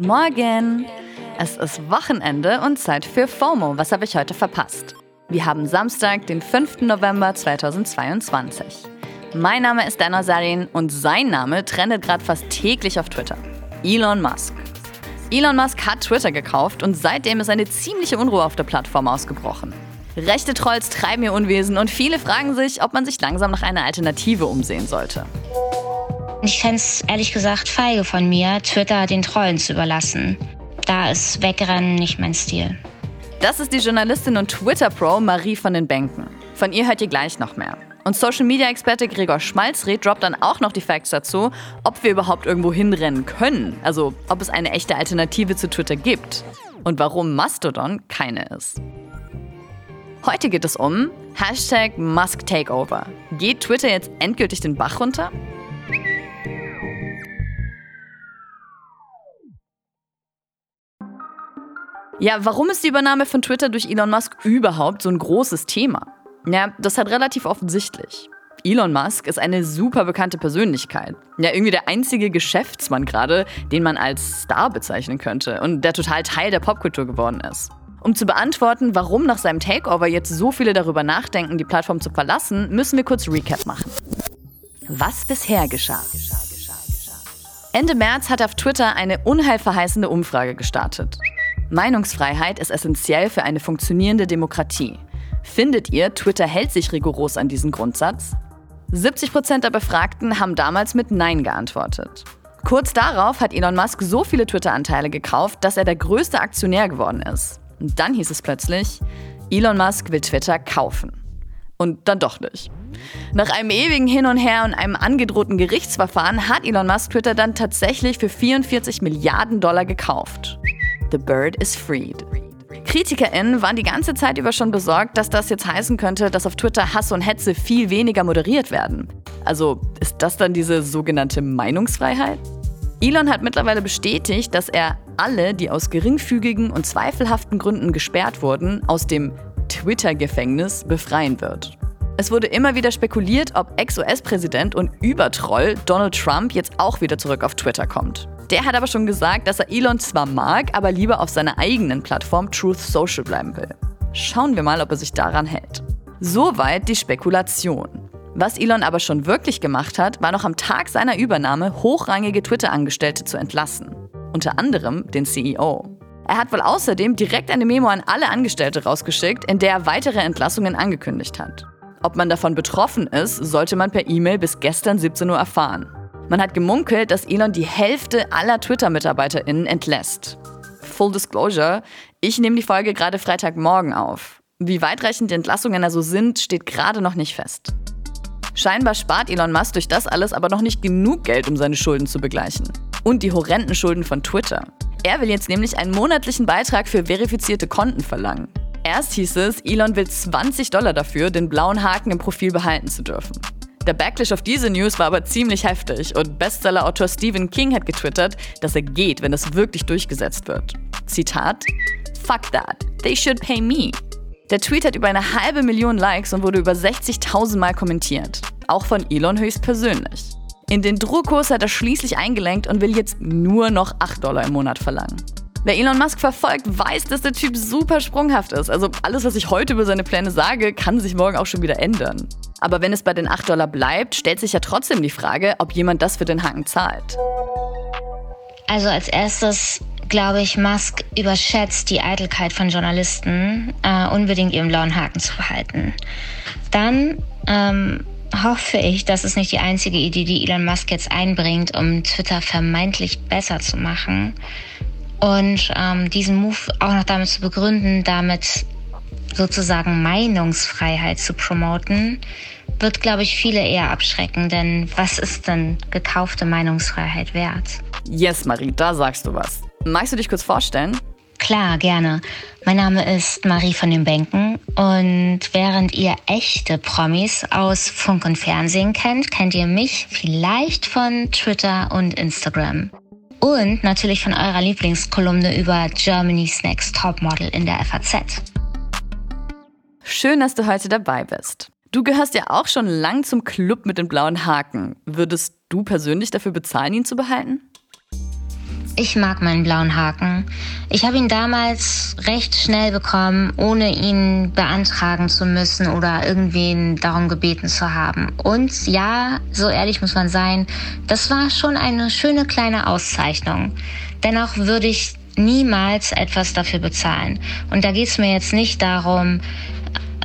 Morgen! Es ist Wochenende und Zeit für FOMO. Was habe ich heute verpasst? Wir haben Samstag, den 5. November 2022. Mein Name ist Dana Sarin und sein Name trendet gerade fast täglich auf Twitter. Elon Musk. Elon Musk hat Twitter gekauft und seitdem ist eine ziemliche Unruhe auf der Plattform ausgebrochen. Rechte Trolls treiben ihr Unwesen und viele fragen sich, ob man sich langsam nach einer Alternative umsehen sollte. Ich fände es ehrlich gesagt feige von mir, Twitter den Trollen zu überlassen. Da ist Wegrennen nicht mein Stil. Das ist die Journalistin und Twitter-Pro Marie von den Bänken. Von ihr hört ihr gleich noch mehr. Und Social-Media-Experte Gregor Schmalzried droppt dann auch noch die Facts dazu, ob wir überhaupt irgendwo hinrennen können. Also ob es eine echte Alternative zu Twitter gibt. Und warum Mastodon keine ist. Heute geht es um Hashtag Musk Takeover. Geht Twitter jetzt endgültig den Bach runter? Ja, warum ist die Übernahme von Twitter durch Elon Musk überhaupt so ein großes Thema? Ja, das hat relativ offensichtlich. Elon Musk ist eine super bekannte Persönlichkeit. Ja, irgendwie der einzige Geschäftsmann gerade, den man als Star bezeichnen könnte und der total Teil der Popkultur geworden ist. Um zu beantworten, warum nach seinem Takeover jetzt so viele darüber nachdenken, die Plattform zu verlassen, müssen wir kurz Recap machen. Was bisher geschah. Ende März hat auf Twitter eine unheilverheißende Umfrage gestartet. Meinungsfreiheit ist essentiell für eine funktionierende Demokratie. Findet ihr, Twitter hält sich rigoros an diesen Grundsatz? 70 Prozent der Befragten haben damals mit Nein geantwortet. Kurz darauf hat Elon Musk so viele Twitter-Anteile gekauft, dass er der größte Aktionär geworden ist. Und dann hieß es plötzlich, Elon Musk will Twitter kaufen. Und dann doch nicht. Nach einem ewigen Hin und Her und einem angedrohten Gerichtsverfahren hat Elon Musk Twitter dann tatsächlich für 44 Milliarden Dollar gekauft. The bird is freed. KritikerInnen waren die ganze Zeit über schon besorgt, dass das jetzt heißen könnte, dass auf Twitter Hass und Hetze viel weniger moderiert werden. Also ist das dann diese sogenannte Meinungsfreiheit? Elon hat mittlerweile bestätigt, dass er alle, die aus geringfügigen und zweifelhaften Gründen gesperrt wurden, aus dem Twitter-Gefängnis befreien wird. Es wurde immer wieder spekuliert, ob Ex-US-Präsident und Übertroll Donald Trump jetzt auch wieder zurück auf Twitter kommt. Der hat aber schon gesagt, dass er Elon zwar mag, aber lieber auf seiner eigenen Plattform Truth Social bleiben will. Schauen wir mal, ob er sich daran hält. Soweit die Spekulation. Was Elon aber schon wirklich gemacht hat, war noch am Tag seiner Übernahme hochrangige Twitter-Angestellte zu entlassen. Unter anderem den CEO. Er hat wohl außerdem direkt eine Memo an alle Angestellte rausgeschickt, in der er weitere Entlassungen angekündigt hat. Ob man davon betroffen ist, sollte man per E-Mail bis gestern 17 Uhr erfahren. Man hat gemunkelt, dass Elon die Hälfte aller Twitter-MitarbeiterInnen entlässt. Full Disclosure, ich nehme die Folge gerade Freitagmorgen auf. Wie weitreichend die Entlassungen also sind, steht gerade noch nicht fest. Scheinbar spart Elon Musk durch das alles aber noch nicht genug Geld, um seine Schulden zu begleichen. Und die horrenden Schulden von Twitter. Er will jetzt nämlich einen monatlichen Beitrag für verifizierte Konten verlangen. Erst hieß es, Elon will 20 Dollar dafür, den blauen Haken im Profil behalten zu dürfen. Der Backlash auf diese News war aber ziemlich heftig und Bestseller-Autor Stephen King hat getwittert, dass er geht, wenn es wirklich durchgesetzt wird. Zitat: Fuck that. They should pay me. Der Tweet hat über eine halbe Million Likes und wurde über 60.000 Mal kommentiert. Auch von Elon höchstpersönlich. In den Druckkurs hat er schließlich eingelenkt und will jetzt nur noch 8 Dollar im Monat verlangen. Wer Elon Musk verfolgt, weiß, dass der Typ super sprunghaft ist. Also alles, was ich heute über seine Pläne sage, kann sich morgen auch schon wieder ändern. Aber wenn es bei den 8 Dollar bleibt, stellt sich ja trotzdem die Frage, ob jemand das für den Haken zahlt. Also als erstes glaube ich, Musk überschätzt die Eitelkeit von Journalisten, äh, unbedingt ihren blauen Haken zu behalten. Dann ähm, hoffe ich, dass es nicht die einzige Idee, die Elon Musk jetzt einbringt, um Twitter vermeintlich besser zu machen. Und ähm, diesen Move auch noch damit zu begründen, damit sozusagen Meinungsfreiheit zu promoten, wird, glaube ich, viele eher abschrecken. Denn was ist denn gekaufte Meinungsfreiheit wert? Yes, Marie, da sagst du was. Magst du dich kurz vorstellen? Klar, gerne. Mein Name ist Marie von den Bänken und während ihr echte Promis aus Funk und Fernsehen kennt, kennt ihr mich vielleicht von Twitter und Instagram. Und natürlich von eurer Lieblingskolumne über Germany's Next Topmodel in der FAZ. Schön, dass du heute dabei bist. Du gehörst ja auch schon lang zum Club mit den blauen Haken. Würdest du persönlich dafür bezahlen, ihn zu behalten? Ich mag meinen blauen Haken. Ich habe ihn damals recht schnell bekommen, ohne ihn beantragen zu müssen oder irgendwen darum gebeten zu haben. Und ja, so ehrlich muss man sein, das war schon eine schöne kleine Auszeichnung. Dennoch würde ich niemals etwas dafür bezahlen. Und da geht es mir jetzt nicht darum,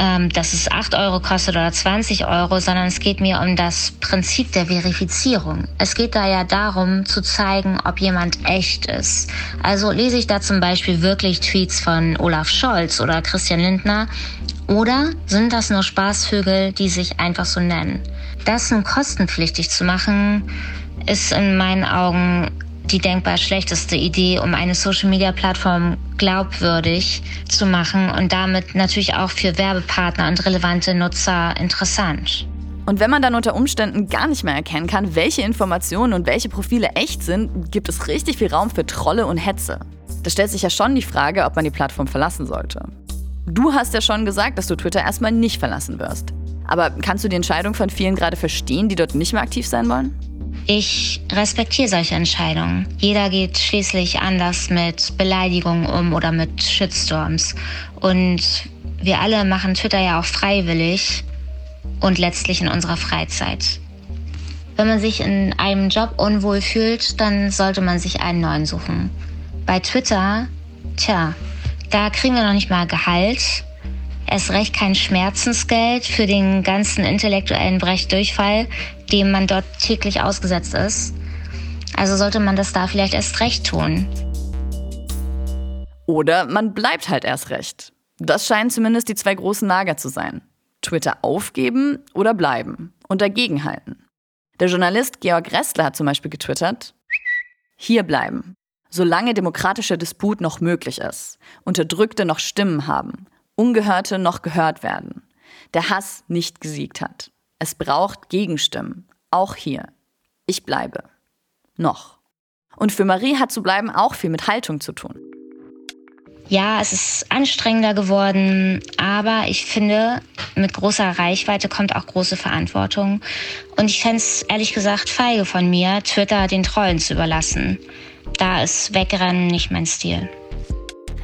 ähm, dass es 8 Euro kostet oder 20 Euro, sondern es geht mir um das Prinzip der Verifizierung. Es geht da ja darum zu zeigen, ob jemand echt ist. Also lese ich da zum Beispiel wirklich Tweets von Olaf Scholz oder Christian Lindner oder sind das nur Spaßvögel, die sich einfach so nennen? Das nun kostenpflichtig zu machen, ist in meinen Augen die denkbar schlechteste Idee, um eine Social-Media-Plattform glaubwürdig zu machen und damit natürlich auch für Werbepartner und relevante Nutzer interessant. Und wenn man dann unter Umständen gar nicht mehr erkennen kann, welche Informationen und welche Profile echt sind, gibt es richtig viel Raum für Trolle und Hetze. Da stellt sich ja schon die Frage, ob man die Plattform verlassen sollte. Du hast ja schon gesagt, dass du Twitter erstmal nicht verlassen wirst. Aber kannst du die Entscheidung von vielen gerade verstehen, die dort nicht mehr aktiv sein wollen? Ich respektiere solche Entscheidungen. Jeder geht schließlich anders mit Beleidigungen um oder mit Shitstorms. Und wir alle machen Twitter ja auch freiwillig und letztlich in unserer Freizeit. Wenn man sich in einem Job unwohl fühlt, dann sollte man sich einen neuen suchen. Bei Twitter, tja, da kriegen wir noch nicht mal Gehalt erst recht kein Schmerzensgeld für den ganzen intellektuellen Brechdurchfall, dem man dort täglich ausgesetzt ist. Also sollte man das da vielleicht erst recht tun. Oder man bleibt halt erst recht. Das scheinen zumindest die zwei großen Lager zu sein. Twitter aufgeben oder bleiben und dagegenhalten. Der Journalist Georg Restler hat zum Beispiel getwittert, hier bleiben, solange demokratischer Disput noch möglich ist, Unterdrückte noch Stimmen haben, Ungehörte noch gehört werden. Der Hass nicht gesiegt hat. Es braucht Gegenstimmen. Auch hier. Ich bleibe. Noch. Und für Marie hat zu bleiben auch viel mit Haltung zu tun. Ja, es ist anstrengender geworden, aber ich finde, mit großer Reichweite kommt auch große Verantwortung. Und ich fände es ehrlich gesagt feige von mir, Twitter den Trollen zu überlassen. Da ist Wegrennen nicht mein Stil.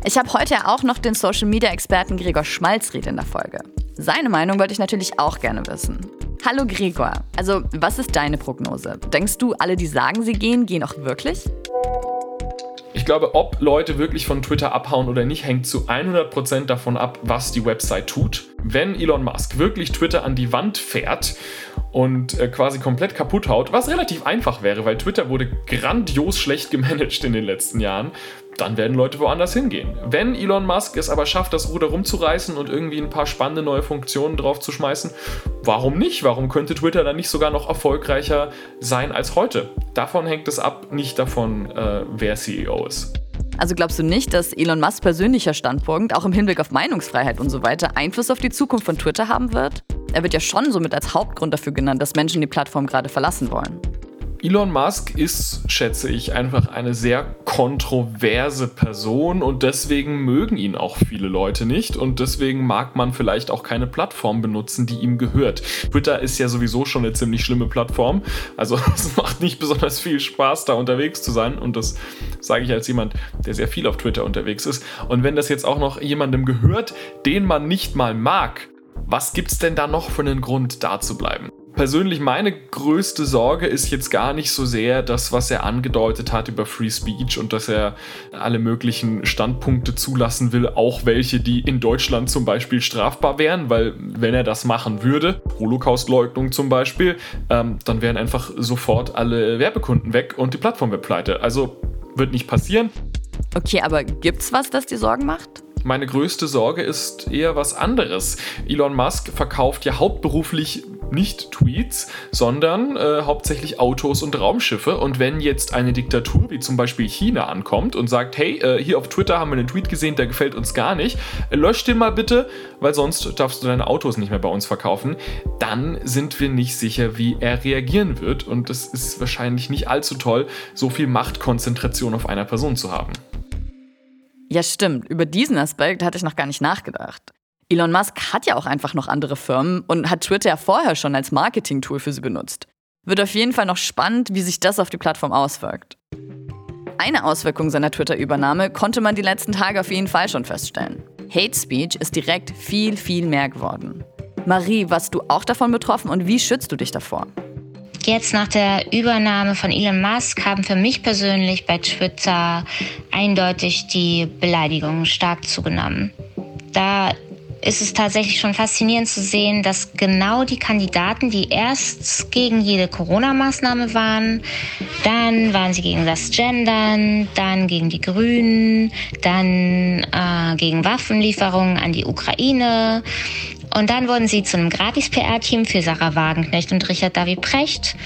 Ich habe heute auch noch den Social Media Experten Gregor Schmalzried in der Folge. Seine Meinung wollte ich natürlich auch gerne wissen. Hallo Gregor, also was ist deine Prognose? Denkst du, alle, die sagen, sie gehen, gehen auch wirklich? Ich glaube, ob Leute wirklich von Twitter abhauen oder nicht, hängt zu 100% davon ab, was die Website tut. Wenn Elon Musk wirklich Twitter an die Wand fährt und äh, quasi komplett kaputt haut, was relativ einfach wäre, weil Twitter wurde grandios schlecht gemanagt in den letzten Jahren, dann werden Leute woanders hingehen. Wenn Elon Musk es aber schafft, das Ruder rumzureißen und irgendwie ein paar spannende neue Funktionen drauf zu schmeißen, warum nicht? Warum könnte Twitter dann nicht sogar noch erfolgreicher sein als heute? Davon hängt es ab, nicht davon, äh, wer CEO ist. Also glaubst du nicht, dass Elon Musk persönlicher Standpunkt, auch im Hinblick auf Meinungsfreiheit und so weiter, Einfluss auf die Zukunft von Twitter haben wird? Er wird ja schon somit als Hauptgrund dafür genannt, dass Menschen die Plattform gerade verlassen wollen. Elon Musk ist, schätze ich, einfach eine sehr kontroverse Person und deswegen mögen ihn auch viele Leute nicht und deswegen mag man vielleicht auch keine Plattform benutzen, die ihm gehört. Twitter ist ja sowieso schon eine ziemlich schlimme Plattform, also es macht nicht besonders viel Spaß, da unterwegs zu sein und das sage ich als jemand, der sehr viel auf Twitter unterwegs ist. Und wenn das jetzt auch noch jemandem gehört, den man nicht mal mag, was gibt's denn da noch für einen Grund, da zu bleiben? Persönlich meine größte Sorge ist jetzt gar nicht so sehr das, was er angedeutet hat über Free Speech und dass er alle möglichen Standpunkte zulassen will, auch welche, die in Deutschland zum Beispiel strafbar wären, weil wenn er das machen würde, Holocaustleugnung zum Beispiel, ähm, dann wären einfach sofort alle Werbekunden weg und die Plattform wird pleite. Also wird nicht passieren. Okay, aber gibt's was, das dir Sorgen macht? Meine größte Sorge ist eher was anderes. Elon Musk verkauft ja hauptberuflich nicht Tweets, sondern äh, hauptsächlich Autos und Raumschiffe. Und wenn jetzt eine Diktatur wie zum Beispiel China ankommt und sagt, hey, äh, hier auf Twitter haben wir einen Tweet gesehen, der gefällt uns gar nicht, äh, lösch den mal bitte, weil sonst darfst du deine Autos nicht mehr bei uns verkaufen, dann sind wir nicht sicher, wie er reagieren wird. Und es ist wahrscheinlich nicht allzu toll, so viel Machtkonzentration auf einer Person zu haben. Ja, stimmt. Über diesen Aspekt hatte ich noch gar nicht nachgedacht. Elon Musk hat ja auch einfach noch andere Firmen und hat Twitter ja vorher schon als Marketing-Tool für sie benutzt. Wird auf jeden Fall noch spannend, wie sich das auf die Plattform auswirkt. eine Auswirkung seiner Twitter-Übernahme konnte man die letzten Tage auf jeden Fall schon feststellen. Hate Speech ist direkt viel, viel mehr geworden. Marie, warst du auch davon betroffen und wie schützt du dich davor? Jetzt nach der Übernahme von Elon Musk haben für mich persönlich bei Twitter eindeutig die Beleidigungen stark zugenommen. Da ist es tatsächlich schon faszinierend zu sehen, dass genau die Kandidaten, die erst gegen jede Corona-Maßnahme waren, dann waren sie gegen das Gendern, dann gegen die Grünen, dann äh, gegen Waffenlieferungen an die Ukraine. Und dann wurden sie zu einem Gratis-PR-Team für Sarah Wagenknecht und Richard David Precht.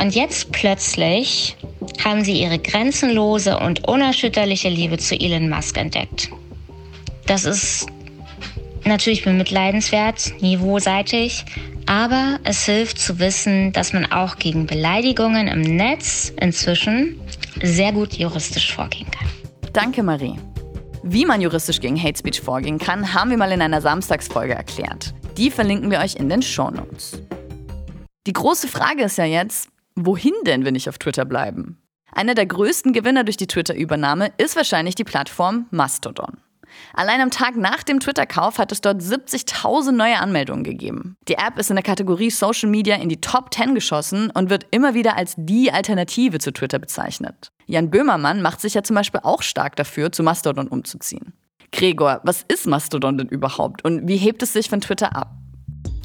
Und jetzt plötzlich haben sie ihre grenzenlose und unerschütterliche Liebe zu Elon Musk entdeckt. Das ist natürlich bemitleidenswert, niveauseitig, aber es hilft zu wissen, dass man auch gegen Beleidigungen im Netz inzwischen sehr gut juristisch vorgehen kann. Danke, Marie. Wie man juristisch gegen Hate Speech vorgehen kann, haben wir mal in einer Samstagsfolge erklärt. Die verlinken wir euch in den Show Notes. Die große Frage ist ja jetzt, wohin denn, wenn ich auf Twitter bleiben? Einer der größten Gewinner durch die Twitter-Übernahme ist wahrscheinlich die Plattform Mastodon. Allein am Tag nach dem Twitter-Kauf hat es dort 70.000 neue Anmeldungen gegeben. Die App ist in der Kategorie Social Media in die Top 10 geschossen und wird immer wieder als die Alternative zu Twitter bezeichnet. Jan Böhmermann macht sich ja zum Beispiel auch stark dafür, zu Mastodon umzuziehen. Gregor, was ist Mastodon denn überhaupt und wie hebt es sich von Twitter ab?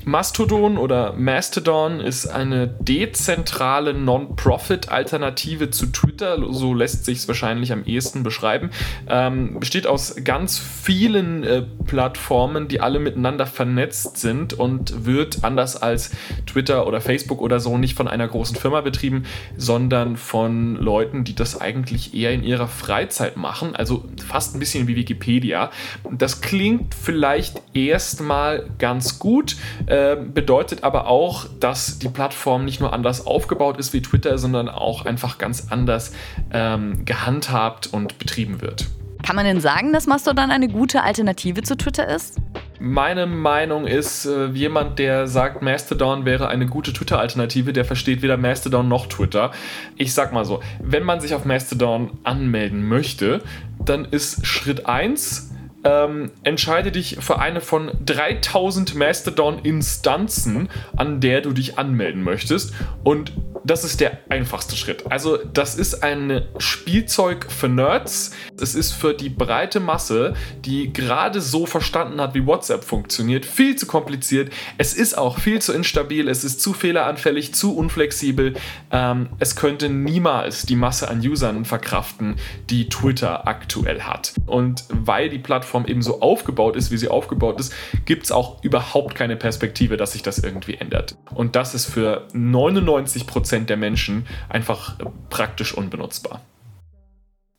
Mastodon oder Mastodon ist eine dezentrale Non-Profit-Alternative zu Twitter, so lässt sich es wahrscheinlich am ehesten beschreiben. Ähm, besteht aus ganz vielen äh, Plattformen, die alle miteinander vernetzt sind und wird anders als Twitter oder Facebook oder so nicht von einer großen Firma betrieben, sondern von Leuten, die das eigentlich eher in ihrer Freizeit machen, also fast ein bisschen wie Wikipedia. Das klingt vielleicht erstmal ganz gut. Äh, ähm, bedeutet aber auch, dass die Plattform nicht nur anders aufgebaut ist wie Twitter, sondern auch einfach ganz anders ähm, gehandhabt und betrieben wird. Kann man denn sagen, dass Mastodon eine gute Alternative zu Twitter ist? Meine Meinung ist, äh, jemand, der sagt, Mastodon wäre eine gute Twitter-Alternative, der versteht weder Mastodon noch Twitter. Ich sag mal so, wenn man sich auf Mastodon anmelden möchte, dann ist Schritt 1, ähm, entscheide dich für eine von 3000 Mastodon-Instanzen, an der du dich anmelden möchtest. Und das ist der einfachste Schritt. Also, das ist ein Spielzeug für Nerds. Es ist für die breite Masse, die gerade so verstanden hat, wie WhatsApp funktioniert, viel zu kompliziert. Es ist auch viel zu instabil, es ist zu fehleranfällig, zu unflexibel. Ähm, es könnte niemals die Masse an Usern verkraften, die Twitter aktuell hat. Und weil die Plattform eben so aufgebaut ist, wie sie aufgebaut ist, gibt es auch überhaupt keine Perspektive, dass sich das irgendwie ändert. Und das ist für 99% Prozent der Menschen einfach praktisch unbenutzbar.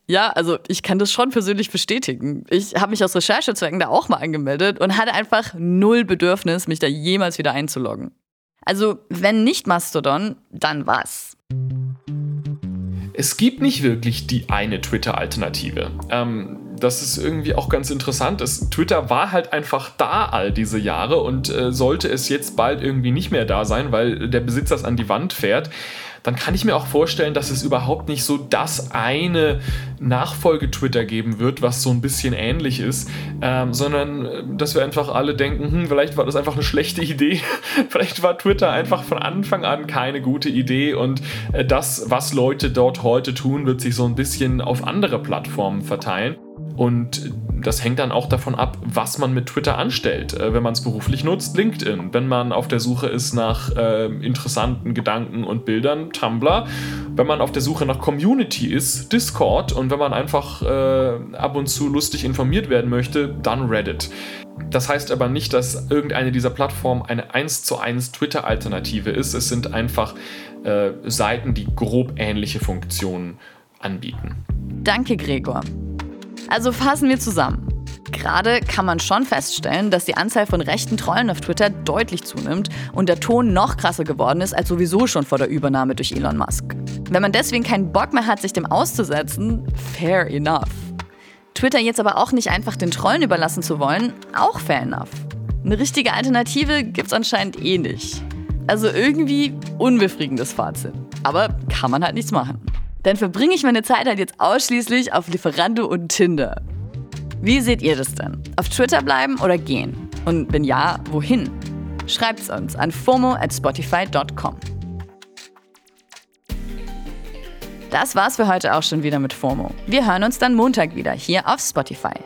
Ja, also ich kann das schon persönlich bestätigen. Ich habe mich aus Recherchezwecken da auch mal angemeldet und hatte einfach null Bedürfnis, mich da jemals wieder einzuloggen. Also, wenn nicht Mastodon, dann was? Es gibt nicht wirklich die eine Twitter-Alternative. Ähm, das ist irgendwie auch ganz interessant. Es, Twitter war halt einfach da all diese Jahre und äh, sollte es jetzt bald irgendwie nicht mehr da sein, weil der Besitzer es an die Wand fährt, dann kann ich mir auch vorstellen, dass es überhaupt nicht so das eine Nachfolge-Twitter geben wird, was so ein bisschen ähnlich ist, ähm, sondern äh, dass wir einfach alle denken, hm, vielleicht war das einfach eine schlechte Idee, vielleicht war Twitter einfach von Anfang an keine gute Idee und äh, das, was Leute dort heute tun, wird sich so ein bisschen auf andere Plattformen verteilen. Und das hängt dann auch davon ab, was man mit Twitter anstellt. Äh, wenn man es beruflich nutzt, LinkedIn. Wenn man auf der Suche ist nach äh, interessanten Gedanken und Bildern, Tumblr. Wenn man auf der Suche nach Community ist, Discord. Und wenn man einfach äh, ab und zu lustig informiert werden möchte, dann Reddit. Das heißt aber nicht, dass irgendeine dieser Plattformen eine 1 zu 1 Twitter-Alternative ist. Es sind einfach äh, Seiten, die grob ähnliche Funktionen anbieten. Danke, Gregor. Also fassen wir zusammen. Gerade kann man schon feststellen, dass die Anzahl von rechten Trollen auf Twitter deutlich zunimmt und der Ton noch krasser geworden ist als sowieso schon vor der Übernahme durch Elon Musk. Wenn man deswegen keinen Bock mehr hat, sich dem auszusetzen, fair enough. Twitter jetzt aber auch nicht einfach den Trollen überlassen zu wollen, auch fair enough. Eine richtige Alternative gibt's anscheinend eh nicht. Also irgendwie unbefriedigendes Fazit. Aber kann man halt nichts machen. Dann verbringe ich meine Zeit halt jetzt ausschließlich auf Lieferando und Tinder. Wie seht ihr das denn? Auf Twitter bleiben oder gehen? Und wenn ja, wohin? Schreibt's uns an fomo at spotify.com. Das war's für heute auch schon wieder mit FOMO. Wir hören uns dann Montag wieder hier auf Spotify.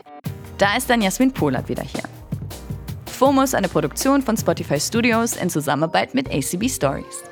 Da ist dann Jasmin Polat wieder hier. FOMO ist eine Produktion von Spotify Studios in Zusammenarbeit mit ACB Stories.